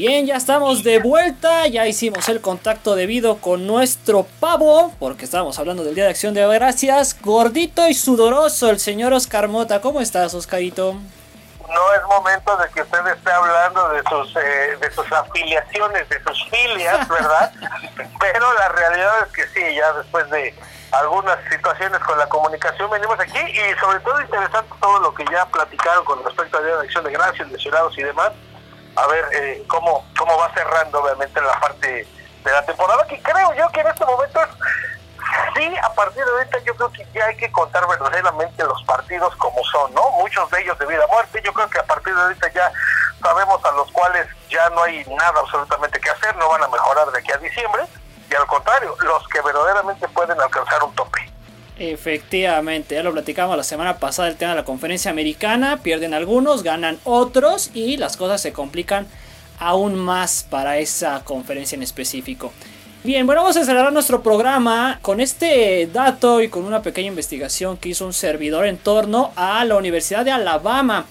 Bien, ya estamos de vuelta, ya hicimos el contacto debido con nuestro pavo, porque estábamos hablando del Día de Acción de Gracias, gordito y sudoroso, el señor Oscar Mota. ¿Cómo estás, Oscarito? No es momento de que usted esté hablando de sus, eh, de sus afiliaciones, de sus filias, ¿verdad? Pero la realidad es que sí, ya después de algunas situaciones con la comunicación venimos aquí y sobre todo interesante todo lo que ya platicaron con respecto a Día de Acción de Gracias, de ciudadanos y demás a ver eh, cómo, cómo va cerrando obviamente la parte de la temporada, que creo yo que en este momento sí, a partir de ahorita yo creo que ya hay que contar verdaderamente los partidos como son, ¿no? Muchos de ellos de vida a muerte, yo creo que a partir de ahorita ya sabemos a los cuales ya no hay nada absolutamente que hacer, no van a mejorar de aquí a diciembre, y al contrario, los que verdaderamente pueden alcanzar un tope. Efectivamente, ya lo platicamos la semana pasada el tema de la conferencia americana, pierden algunos, ganan otros y las cosas se complican aún más para esa conferencia en específico. Bien, bueno, vamos a cerrar nuestro programa con este dato y con una pequeña investigación que hizo un servidor en torno a la Universidad de Alabama.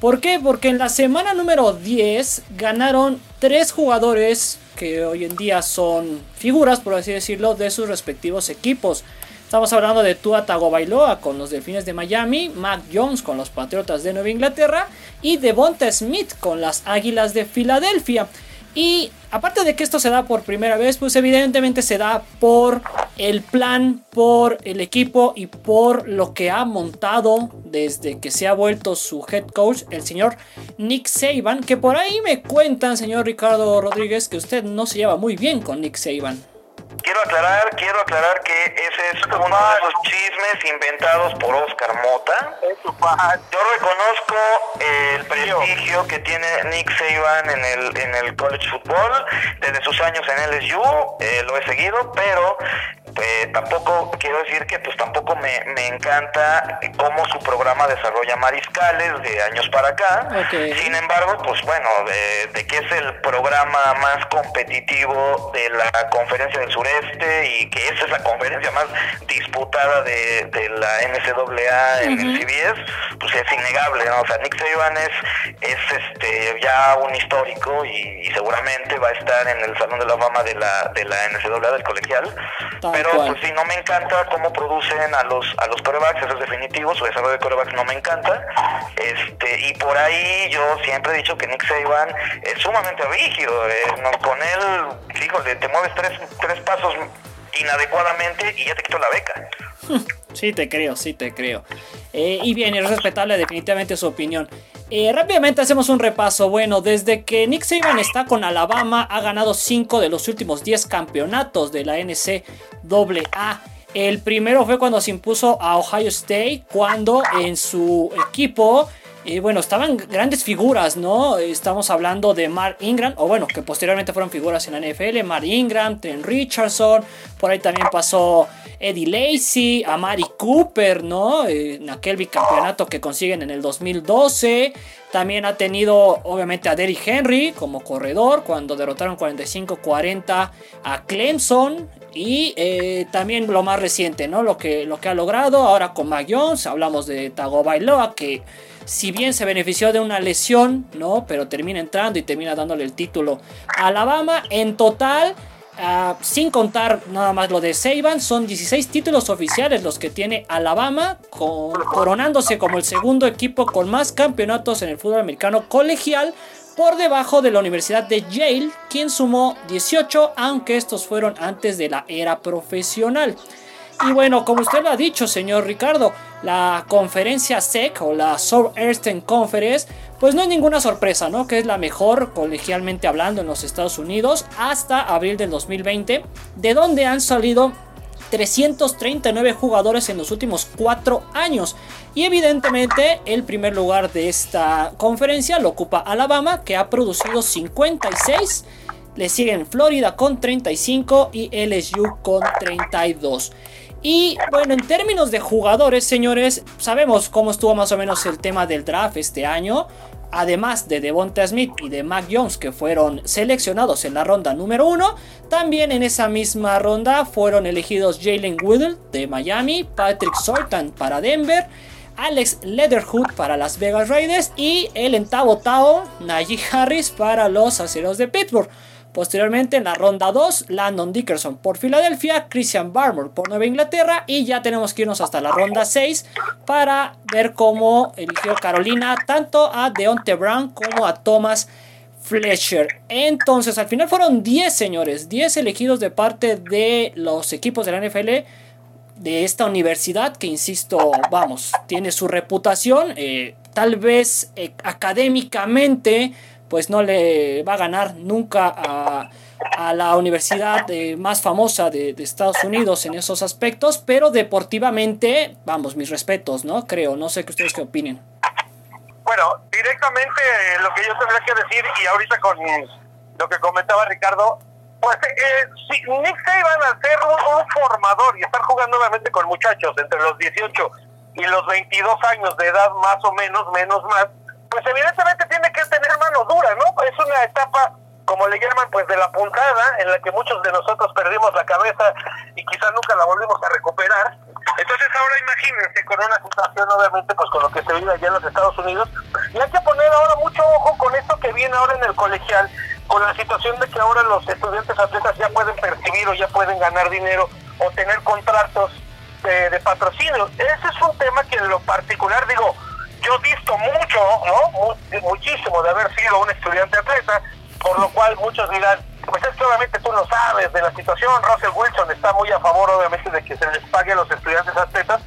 ¿Por qué? Porque en la semana número 10 ganaron tres jugadores que hoy en día son figuras, por así decirlo, de sus respectivos equipos. Estamos hablando de Tua Tagovailoa con los Delfines de Miami, Mac Jones con los Patriotas de Nueva Inglaterra y Devonta Smith con las Águilas de Filadelfia. Y aparte de que esto se da por primera vez, pues evidentemente se da por el plan, por el equipo y por lo que ha montado desde que se ha vuelto su head coach, el señor Nick Saban, que por ahí me cuentan, señor Ricardo Rodríguez, que usted no se lleva muy bien con Nick Saban. Quiero aclarar, quiero aclarar que ese es uno de esos chismes inventados por Oscar Mota. Yo reconozco el prestigio que tiene Nick Saban en el, en el college football. Desde sus años en LSU, eh, lo he seguido, pero eh, tampoco quiero decir que pues tampoco me, encanta cómo su programa desarrolla mariscales de años para acá. Sin embargo, pues bueno, de, de, que es el programa más competitivo de la conferencia del sureste y que esa es la conferencia más disputada de, la NCAA en el CBS, pues es innegable, ¿no? O sea, Nick Saban es, es este ya un histórico y, seguramente va a estar en el Salón de la Fama de la, de la NCAA del colegial pero pues sí, no me encanta cómo producen a los a los corebacks, eso es definitivo, su desarrollo de corebacks no me encanta. Este, y por ahí yo siempre he dicho que Nick Saban es sumamente rígido, eh, con él, híjole, te mueves tres, tres pasos inadecuadamente y ya te quito la beca. Sí, te creo, sí, te creo. Eh, y bien, es respetable definitivamente su opinión. Eh, rápidamente hacemos un repaso. Bueno, desde que Nick Saban está con Alabama, ha ganado 5 de los últimos 10 campeonatos de la NCAA. El primero fue cuando se impuso a Ohio State, cuando en su equipo y bueno, estaban grandes figuras, ¿no? Estamos hablando de Mark Ingram, o bueno, que posteriormente fueron figuras en la NFL, Mark Ingram, Trent Richardson, por ahí también pasó Eddie Lacey, Amari Cooper, ¿no? En aquel bicampeonato que consiguen en el 2012. También ha tenido, obviamente, a Derrick Henry como corredor, cuando derrotaron 45-40 a Clemson. Y eh, también lo más reciente, ¿no? Lo que, lo que ha logrado ahora con Mac Jones. Hablamos de Tagovailoa, que si bien se benefició de una lesión, ¿no? Pero termina entrando y termina dándole el título a Alabama. En total, ah, sin contar nada más lo de Saban, son 16 títulos oficiales los que tiene Alabama, coronándose como el segundo equipo con más campeonatos en el fútbol americano colegial, por debajo de la Universidad de Yale, quien sumó 18, aunque estos fueron antes de la era profesional. Y bueno, como usted lo ha dicho, señor Ricardo, la conferencia SEC o la Southeastern Conference, pues no es ninguna sorpresa, ¿no? Que es la mejor colegialmente hablando en los Estados Unidos hasta abril del 2020, de donde han salido 339 jugadores en los últimos 4 años. Y evidentemente el primer lugar de esta conferencia lo ocupa Alabama, que ha producido 56. Le siguen Florida con 35 y LSU con 32. Y bueno, en términos de jugadores, señores, sabemos cómo estuvo más o menos el tema del draft este año. Además de Devonta Smith y de Mac Jones que fueron seleccionados en la ronda número 1, también en esa misma ronda fueron elegidos Jalen Woodle de Miami, Patrick Sultan para Denver, Alex Leatherhood para las Vegas Raiders y el entabotao Najee Harris para los aceros de Pittsburgh. Posteriormente en la ronda 2, Landon Dickerson por Filadelfia, Christian Barmore por Nueva Inglaterra y ya tenemos que irnos hasta la ronda 6 para ver cómo eligió Carolina tanto a Deonte Brown como a Thomas Fletcher. Entonces al final fueron 10 señores, 10 elegidos de parte de los equipos de la NFL de esta universidad que insisto, vamos, tiene su reputación, eh, tal vez eh, académicamente pues no le va a ganar nunca a, la universidad eh, más famosa de, Estados Unidos en esos aspectos, pero deportivamente, vamos, mis respetos, ¿no? Creo, no sé qué ustedes qué opinen. Bueno, directamente lo que yo tendría que decir, y ahorita con lo que comentaba Ricardo, pues eh, si Nick Saban al ser un, formador y estar jugando nuevamente con muchachos entre los 18 y los 22 años de edad más o menos, menos más, pues evidentemente tiene que tener dura, ¿no? Es una etapa, como le llaman, pues de la puntada, en la que muchos de nosotros perdimos la cabeza y quizás nunca la volvimos a recuperar. Entonces ahora imagínense con una situación, obviamente, pues con lo que se vive allá en los Estados Unidos, y hay que poner ahora mucho ojo con esto que viene ahora en el colegial, con la situación de que ahora los estudiantes atletas ya pueden percibir o ya pueden ganar dinero o tener contratos de, de patrocinio. Ese es un tema que en lo particular, digo, yo he visto mucho, ¿no? muchísimo de haber sido un estudiante atleta, por lo cual muchos dirán, pues es que obviamente tú no sabes de la situación, Russell Wilson está muy a favor obviamente de que se les pague a los estudiantes atletas,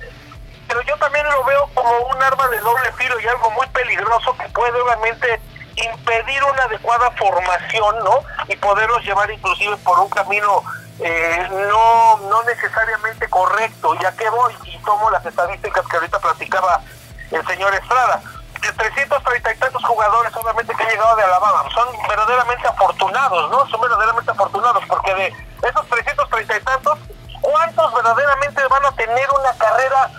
pero yo también lo veo como un arma de doble filo y algo muy peligroso que puede obviamente impedir una adecuada formación, ¿no? Y poderlos llevar inclusive por un camino eh, no, no necesariamente correcto. Ya que voy y tomo las estadísticas que ahorita platicaba el señor Estrada. De 330 y tantos jugadores obviamente que han llegado de Alabama son verdaderamente afortunados, ¿no? Son verdaderamente afortunados porque de esos 330 y tantos, ¿cuántos verdaderamente van a tener una carrera?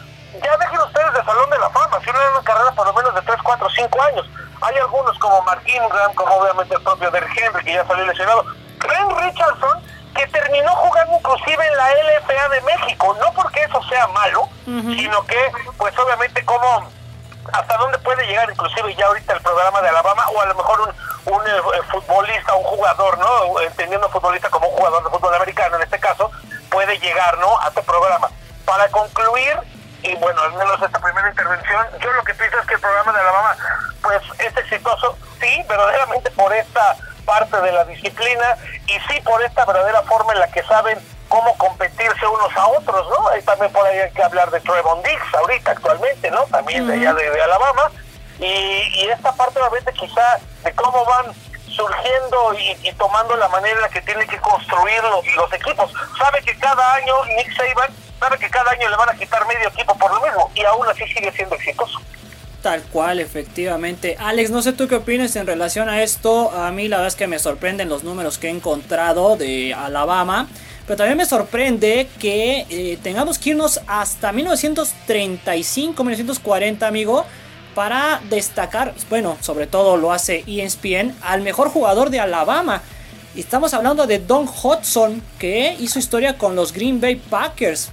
Ya dejen ustedes de Salón de la Fama, si una carrera por lo menos de 3, 4, 5 años. Hay algunos como Mark Ingram, como obviamente el propio Derrick Henry, que ya salió lesionado. Ren Richardson, que terminó jugando inclusive en la LFA de México, no porque eso sea malo, sino que, pues obviamente como hasta dónde puede llegar inclusive ya ahorita el programa de Alabama o a lo mejor un, un eh, futbolista, un jugador, ¿no? Entendiendo futbolista como un jugador de fútbol americano en este caso, puede llegar, ¿no? A este programa. Para concluir, y bueno, al menos esta primera intervención, yo lo que pienso es que el programa de Alabama pues es exitoso, sí, verdaderamente por esta parte de la disciplina y sí por esta verdadera forma en la que saben cómo competirse unos a otros, ¿no? Ahí también por ahí hay que hablar de Trevon Diggs ahorita actualmente, ¿no? También de allá de, Alabama. Y, esta parte obviamente quizá de cómo van surgiendo y, tomando la manera en la que tienen que construir los, los equipos. Sabe que cada año Nick Saban sabe que cada año le van a quitar medio equipo por lo mismo y aún así sigue siendo exitoso. Tal cual, efectivamente. Alex, no sé tú qué opinas en relación a esto. A mí la verdad es que me sorprenden los números que he encontrado de Alabama. Pero también me sorprende que eh, tengamos que irnos hasta 1935, 1940, amigo, para destacar, bueno, sobre todo lo hace ESPN, al mejor jugador de Alabama. Estamos hablando de Don Hudson, que hizo historia con los Green Bay Packers.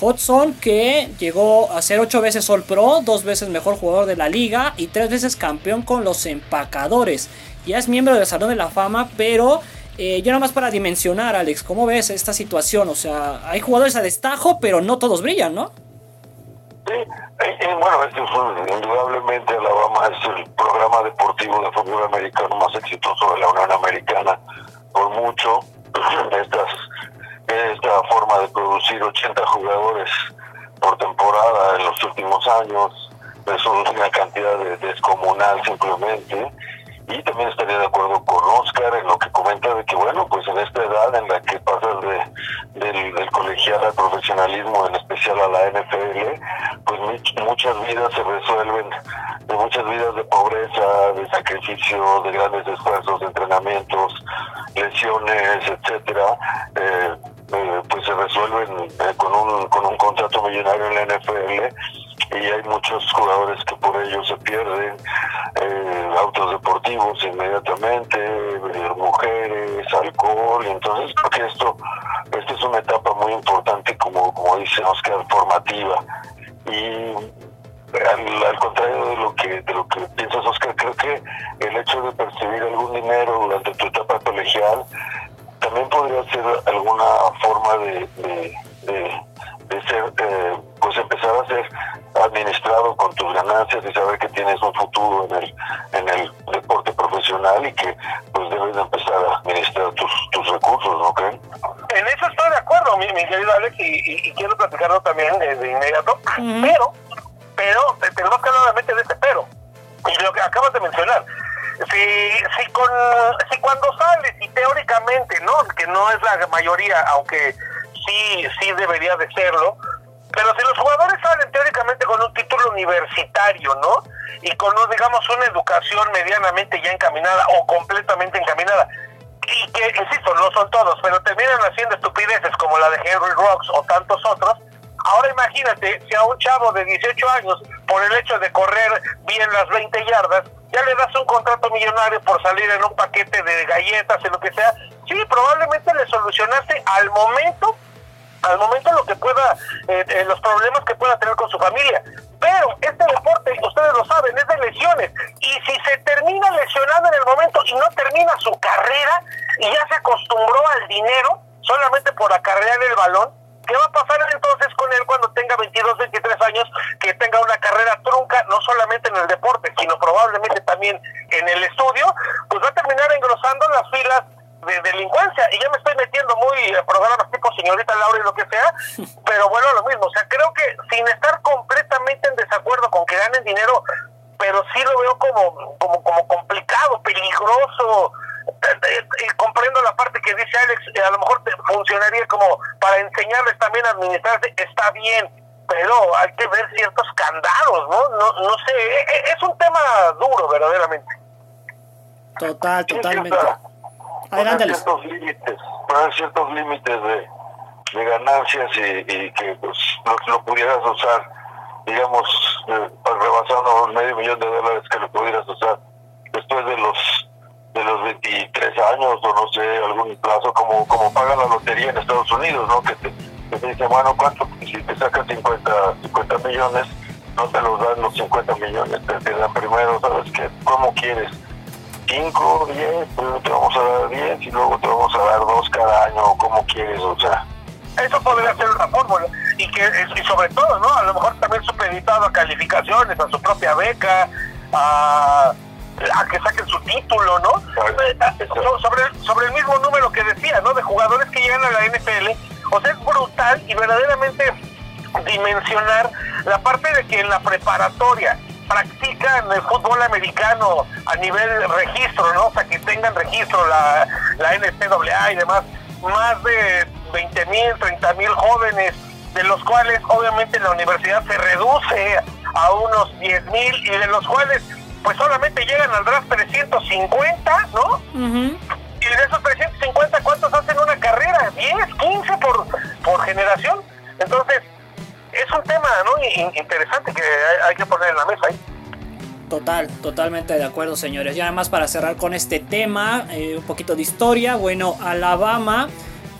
Hudson que llegó a ser 8 veces All Pro, 2 veces mejor jugador de la liga y 3 veces campeón con los empacadores. Ya es miembro del Salón de la Fama, pero eh, yo nada más para dimensionar, Alex, ¿cómo ves esta situación? O sea, hay jugadores a destajo, pero no todos brillan, ¿no? Sí, eh, eh, bueno, este indudablemente Alabama es el programa deportivo de fútbol americano más exitoso de la Unión Americana por mucho. Estas, esta forma de producir 80 jugadores por temporada en los últimos años es una cantidad descomunal simplemente y también estaría de acuerdo con Oscar en lo que comenta de que, bueno, pues en esta edad en la que pasas de, del, colegial al profesionalismo, en especial a la NFL, pues muchas vidas se resuelven, de muchas vidas de pobreza, de sacrificio, de grandes esfuerzos, de entrenamientos, lesiones, etcétera, eh, eh, pues se resuelven eh, con, un, con un contrato millonario en la NFL y hay muchos jugadores que por ello se pierden, eh, autos deportivos inmediatamente, eh, mujeres, alcohol, entonces porque esto, esta es una etapa muy importante como, como dice Oscar, formativa. Y al, contrario de lo que de lo que piensas Oscar, creo que el hecho de percibir algún dinero durante tu etapa colegial también podría ser alguna forma de, de, de, de ser eh, pues empezar a ser ganancias y saber que tienes un futuro en el, en el deporte profesional y que pues debes empezar a administrar tus, tus recursos, ¿no creen? En eso estoy de acuerdo, mi, querido Alex, y, quiero platicarlo también de, inmediato, pero, pero, tenemos que hablar nuevamente de este pero, y lo que acabas de mencionar, si, si, con, si cuando sales y teóricamente, ¿no? Que no es la mayoría, aunque sí, sí debería de serlo, pero si los jugadores salen teóricamente con un título universitario, ¿no? Y con, digamos, una educación medianamente ya encaminada o completamente encaminada, y que, insisto, no son todos, pero terminan haciendo estupideces como la de Henry Rocks o tantos otros, ahora imagínate si a un chavo de 18 años, por el hecho de correr bien las 20 yardas, ya le das un contrato millonario por salir en un paquete de galletas, en lo que sea, sí, probablemente le solucionaste al momento al momento lo que pueda, eh, eh, los problemas que pueda tener con su familia. Pero este deporte, ustedes lo saben, es de lesiones. Y si se termina lesionando en el momento y no termina su carrera y ya se acostumbró al dinero solamente por acarrear el balón, ¿qué va a pasar entonces con él cuando tenga 22, 23 años, que tenga una carrera trunca, no solamente en el deporte, sino probablemente también en el estudio? Pues va a terminar engrosando las filas de delincuencia y ya me estoy metiendo muy en programas tipo señorita Laura y lo que sea, pero bueno, lo mismo, o sea, creo que sin estar completamente en desacuerdo con que ganen dinero, pero sí lo veo como, como, como complicado, peligroso, y comprendo la parte que dice Alex, a lo mejor funcionaría como para enseñarles también a administrarse, está bien, pero hay que ver ciertos candados, ¿no? No, no sé, es un tema duro verdaderamente. Total, totalmente poner ciertos límites, poner ciertos límites de, de ganancias y, que pues, lo, pudieras usar, digamos, eh, rebasando medio millón de dólares que lo pudieras usar después de los de los 23 años o no sé, algún plazo, como como paga la lotería en Estados Unidos, ¿no? Que te, que dice, bueno, ¿cuánto? Si te sacas 50, 50 millones, no te los dan los 50 millones, te, te dan primero, ¿sabes qué? ¿Cómo quieres? 5, 10, pero te vamos a dar 10 y luego te vamos a dar 2 cada año, como quieres, o sea. Eso podría ser una fórmula. Y, que, y sobre todo, ¿no? A lo mejor también supeditado a calificaciones, a su propia beca, a, a que saquen su título, ¿no? Eh, sobre, sobre el mismo número que decía, ¿no? De jugadores que llegan a la NFL. O sea, es brutal y verdaderamente dimensionar la parte de que en la preparatoria practican el fútbol americano a nivel registro, ¿no? O sea, que tengan registro la, la NCAA y demás, más de 20 mil, 30 mil jóvenes, de los cuales obviamente la universidad se reduce a unos 10 mil y de los cuales pues solamente llegan al draft 350, ¿no? Y de esos 350, ¿cuántos hacen una carrera? 10, 15 por, por generación. Entonces, es un tema ¿no? interesante que hay, que poner en la mesa ahí. Total, totalmente de acuerdo, señores. Y además para cerrar con este tema, eh, un poquito de historia. Bueno, Alabama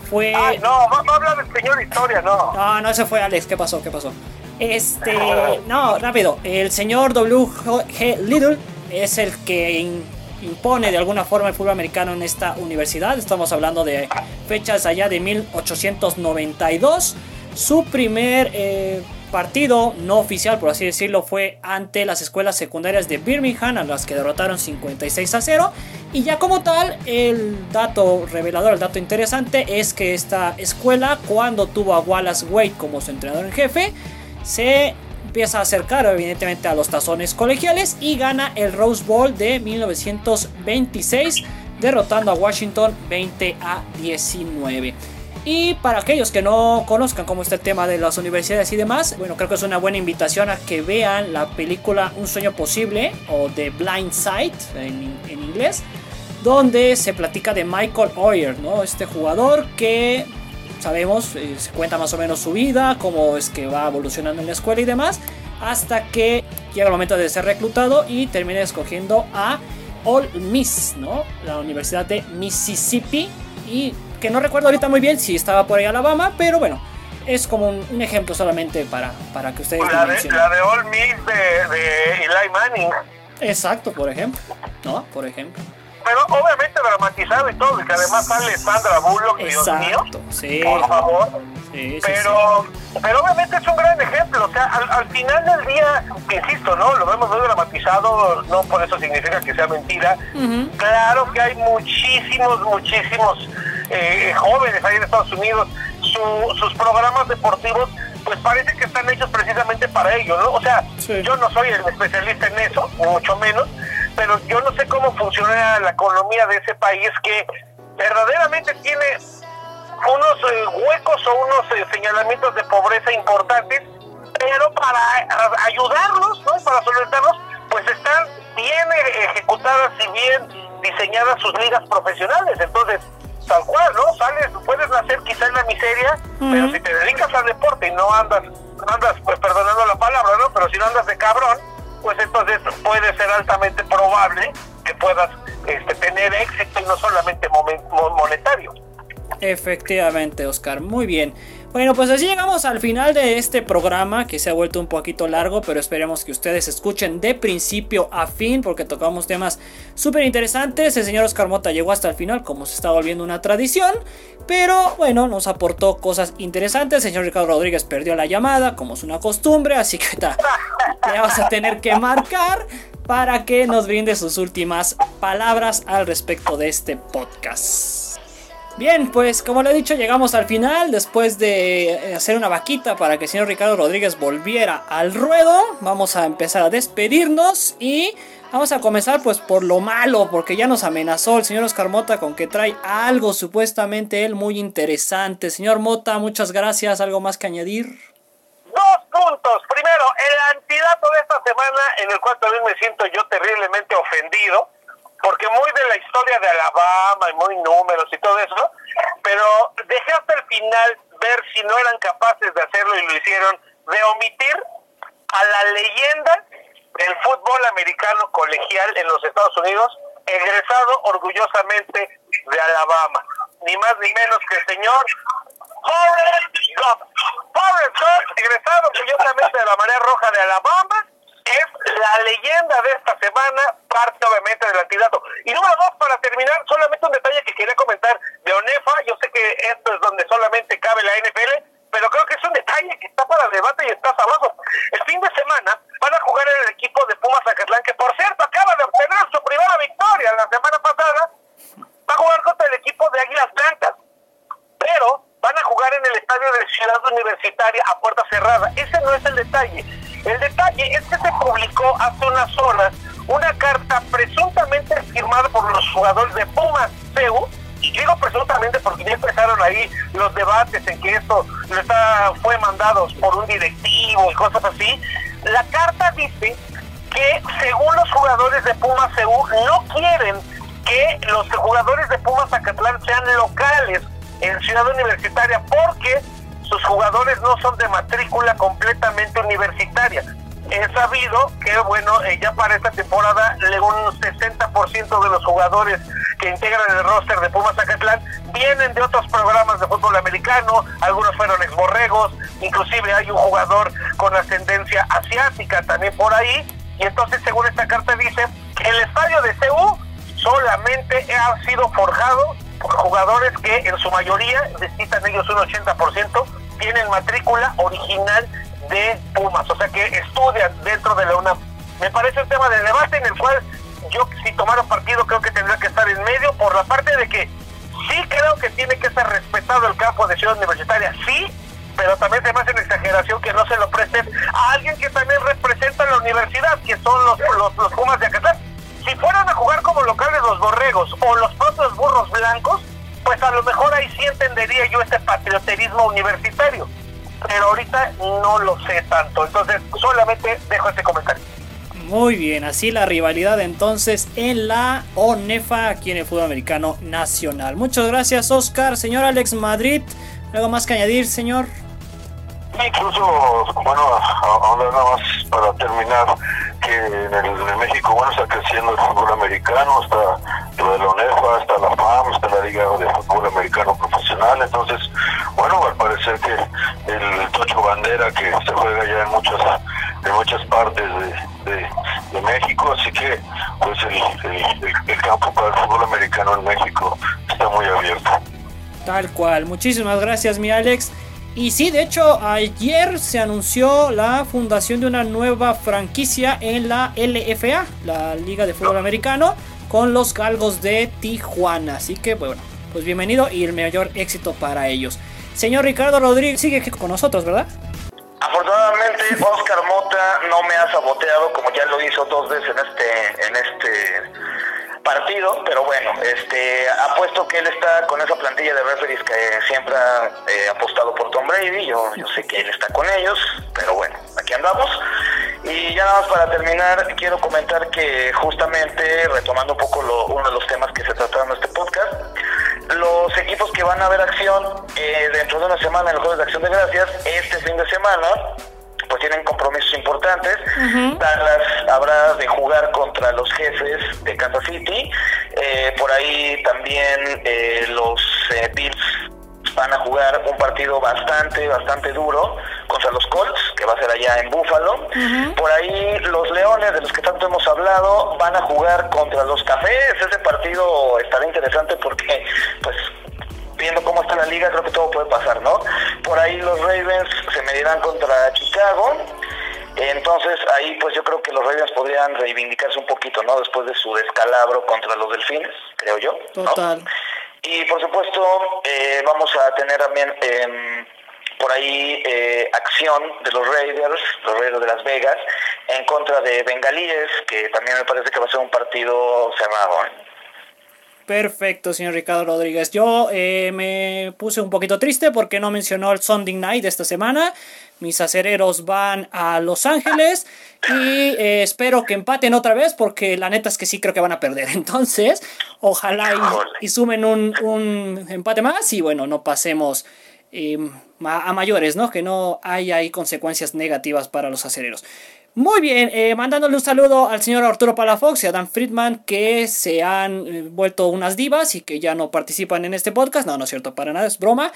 fue. Ay, no, no, habla del señor historia, no. No, no, ese fue Alex. ¿Qué pasó? ¿Qué pasó? Este, no, rápido. El señor W.G. Little es el que impone de alguna forma el fútbol americano en esta universidad. Estamos hablando de fechas allá de 1892. Su primer eh, partido no oficial, por así decirlo, fue ante las escuelas secundarias de Birmingham, a las que derrotaron 56 a 0. Y ya como tal, el dato revelador, el dato interesante es que esta escuela, cuando tuvo a Wallace Wade como su entrenador en jefe, se empieza a acercar evidentemente a los tazones colegiales y gana el Rose Bowl de 1926, derrotando a Washington 20 a 19. Y para aquellos que no conozcan cómo está el tema de las universidades y demás, bueno, creo que es una buena invitación a que vean la película Un sueño posible o The Blind Sight en, inglés, donde se platica de Michael Oyer, ¿no? Este jugador que sabemos, eh, se cuenta más o menos su vida, cómo es que va evolucionando en la escuela y demás, hasta que llega el momento de ser reclutado y termina escogiendo a Ole Miss, ¿no? La Universidad de Mississippi y que no recuerdo ahorita muy bien si estaba por ahí Alabama, pero bueno, es como un, ejemplo solamente para, para que ustedes la de, la de All Miss de, Eli Manning. Exacto, por ejemplo, ¿no? Por ejemplo. Pero obviamente dramatizado y todo, y que además sale Sandra Bullock, Dios mío. Sí. Por favor. pero, pero obviamente es un gran ejemplo. O sea, al, final del día, insisto, ¿no? Lo vemos muy dramatizado, no por eso significa que sea mentira. Claro que hay muchísimos, muchísimos eh, jóvenes ahí en Estados Unidos. sus programas deportivos pues parece que están hechos precisamente para ello, ¿no? O sea, yo no soy el especialista en eso, mucho menos, pero yo no sé cómo funciona la economía de ese país que verdaderamente tiene unos eh, huecos o unos eh, señalamientos de pobreza importantes, pero para ayudarlos, ¿no? Para solventarlos, pues están bien ejecutadas y bien diseñadas sus ligas profesionales. Entonces, tal cual, ¿no? Sales, puedes nacer quizá en la miseria, pero si te dedicas al deporte y no andas, no andas, pues perdonando la palabra, ¿no? Pero si no andas de cabrón, pues entonces puede ser altamente probable que puedas este, tener éxito y no solamente monetario. Efectivamente, Oscar, muy bien. Bueno, pues así llegamos al final de este programa que se ha vuelto un poquito largo, pero esperemos que ustedes escuchen de principio a fin porque tocamos temas súper interesantes. El señor Oscar Mota llegó hasta el final como se está volviendo una tradición, pero bueno, nos aportó cosas interesantes. El señor Ricardo Rodríguez perdió la llamada como es una costumbre, así que le vamos a tener que marcar para que nos brinde sus últimas palabras al respecto de este podcast. Bien, pues como le he dicho, llegamos al final después de eh, hacer una vaquita para que el señor Ricardo Rodríguez volviera al ruedo. Vamos a empezar a despedirnos y vamos a comenzar pues por lo malo, porque ya nos amenazó el señor Oscar Mota con que trae algo supuestamente él muy interesante. Señor Mota, muchas gracias. ¿Algo más que añadir? Dos puntos. Primero, el antidato de esta semana en el cual también me siento yo terriblemente ofendido porque muy de la historia de Alabama y muy números y todo eso, pero dejé hasta el final ver si no eran capaces de hacerlo y lo hicieron, de omitir a la leyenda del fútbol americano colegial en los Estados Unidos, egresado orgullosamente de Alabama, ni más ni menos que el señor Forrest Gump. Forrest Gump, egresado orgullosamente de la Marea Roja de Alabama, es la leyenda de esta semana, parte obviamente del antidato. Y número dos, para terminar, solamente un detalle que quería comentar de ONEFA. Yo sé que esto es donde solamente cabe la NFL, pero creo que es un detalle que está para debate y está sabroso. El fin de semana van a jugar en el equipo de Pumas Zacatlán, que por cierto acaba de obtener su primera victoria la semana pasada. Va a jugar contra el equipo de Águilas Blancas. Pero van a jugar en el estadio de Ciudad Universitaria a puerta cerrada. Ese no es el detalle. El detalle es que se publicó hace unas horas una carta presuntamente firmada por los jugadores de Pumas CEU, y digo presuntamente porque ya empezaron ahí los debates en que esto está, fue mandado por un directivo y cosas así. La carta dice que según los jugadores de Pumas CEU no quieren que los jugadores de Pumas Zacatlán sean locales en Ciudad Universitaria porque sus jugadores no son de matrícula completamente universitaria. He sabido que, bueno, eh, ya para esta temporada un 60% de los jugadores que integran el roster de Pumas Zacatlán vienen de otros programas de fútbol americano, algunos fueron exborregos, inclusive hay un jugador con ascendencia asiática también por ahí, y entonces según esta carta dice el estadio de CEU solamente ha sido forjado por jugadores que en su mayoría necesitan ellos un 80% tienen matrícula original de Pumas, o sea que estudian dentro de la UNAM. Me parece un tema de debate en el cual yo si tomara partido creo que tendría que estar en medio por la parte de que sí creo que tiene que ser respetado el campo de Ciudad Universitaria, sí, pero también se me hace exageración que no se lo presten a alguien que también representa la universidad, que son los, los, los Pumas de Acatlán. Si fueran a jugar como locales los borregos o los propios burros blancos, pues a lo mejor ahí sí entendería yo este patrioterismo universitario. Pero ahorita no lo sé tanto. Entonces, solamente dejo este comentario. Muy bien, así la rivalidad entonces en la ONEFA aquí en el fútbol americano nacional. Muchas gracias, Oscar. Señor Alex Madrid, ¿algo más que añadir, señor? Incluso, bueno, ahora nada más para terminar, que en, el, México, bueno, está creciendo el fútbol americano, está lo de la UNEFA, está la FAM, está la Liga de Fútbol Americano Profesional, entonces, bueno, al parecer que el Tocho Bandera que se juega ya en muchas en muchas partes de, México, así que pues el, el campo para el fútbol americano en México está muy abierto. Tal cual, muchísimas gracias mi Alex. Y sí, de hecho, ayer se anunció la fundación de una nueva franquicia en la LFA, la Liga de Fútbol Americano, con los Galgos de Tijuana. Así que, bueno, pues bienvenido y el mayor éxito para ellos. Señor Ricardo Rodríguez, sigue con nosotros, ¿verdad? Afortunadamente, Oscar Mota no me ha saboteado como ya lo hizo dos veces en este, en este partido, pero bueno, este, apuesto que él está con esa plantilla de referees que siempre ha eh, apostado por Tom Brady, yo, yo sé que él está con ellos, pero bueno, aquí andamos. Ya nada más para terminar, quiero comentar que justamente, retomando un poco uno de los temas que se trataron en este podcast, los equipos que van a ver acción eh, dentro de una semana en el Juegos de Acción de Gracias, este fin de semana, pues tienen compromisos importantes. Dallas habrá de jugar contra los jefes de Kansas City. Eh, por ahí también eh, los eh, Bills van a jugar un partido bastante, bastante duro contra los Colts, que va a ser allá en Buffalo. Por ahí los Leones, de los que tanto hemos hablado, van a jugar contra los Cafés. Ese partido estará interesante porque, pues, viendo cómo está la liga, creo que todo puede pasar, ¿no? Por ahí los Ravens se medirán contra Chicago. Entonces ahí pues yo creo que los Ravens podrían reivindicarse un poquito, ¿no? Después de su descalabro contra los Delfines, creo yo. Total. Y por supuesto eh, vamos a tener también em, por ahí eh, acción de los Raiders, los Raiders de Las Vegas, en contra de Bengalíes, que también me parece que va a ser un partido cerrado. ¿eh? Perfecto, señor Ricardo Rodríguez. Yo eh, me puse un poquito triste porque no mencionó el Sunday Night esta semana. Mis acereros van a Los Ángeles y eh, espero que empaten otra vez porque la neta es que sí creo que van a perder. Entonces, ojalá y, sumen un, empate más y bueno, no pasemos eh, a mayores, ¿no? Que no haya ahí consecuencias negativas para los acereros. Muy bien, eh, mandándole un saludo al señor Arturo Palafox y a Dan Friedman que se han eh, vuelto unas divas y que ya no participan en este podcast. No, no es cierto, para nada, es broma.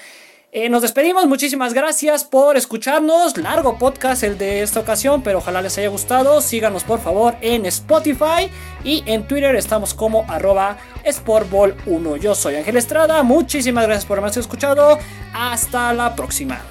Eh, nos despedimos, muchísimas gracias por escucharnos. Largo podcast el de esta ocasión, pero ojalá les haya gustado. Síganos por favor en Spotify y en Twitter estamos como arroba Sportball1. Yo soy Ángel Estrada, muchísimas gracias por haberme escuchado. Hasta la próxima.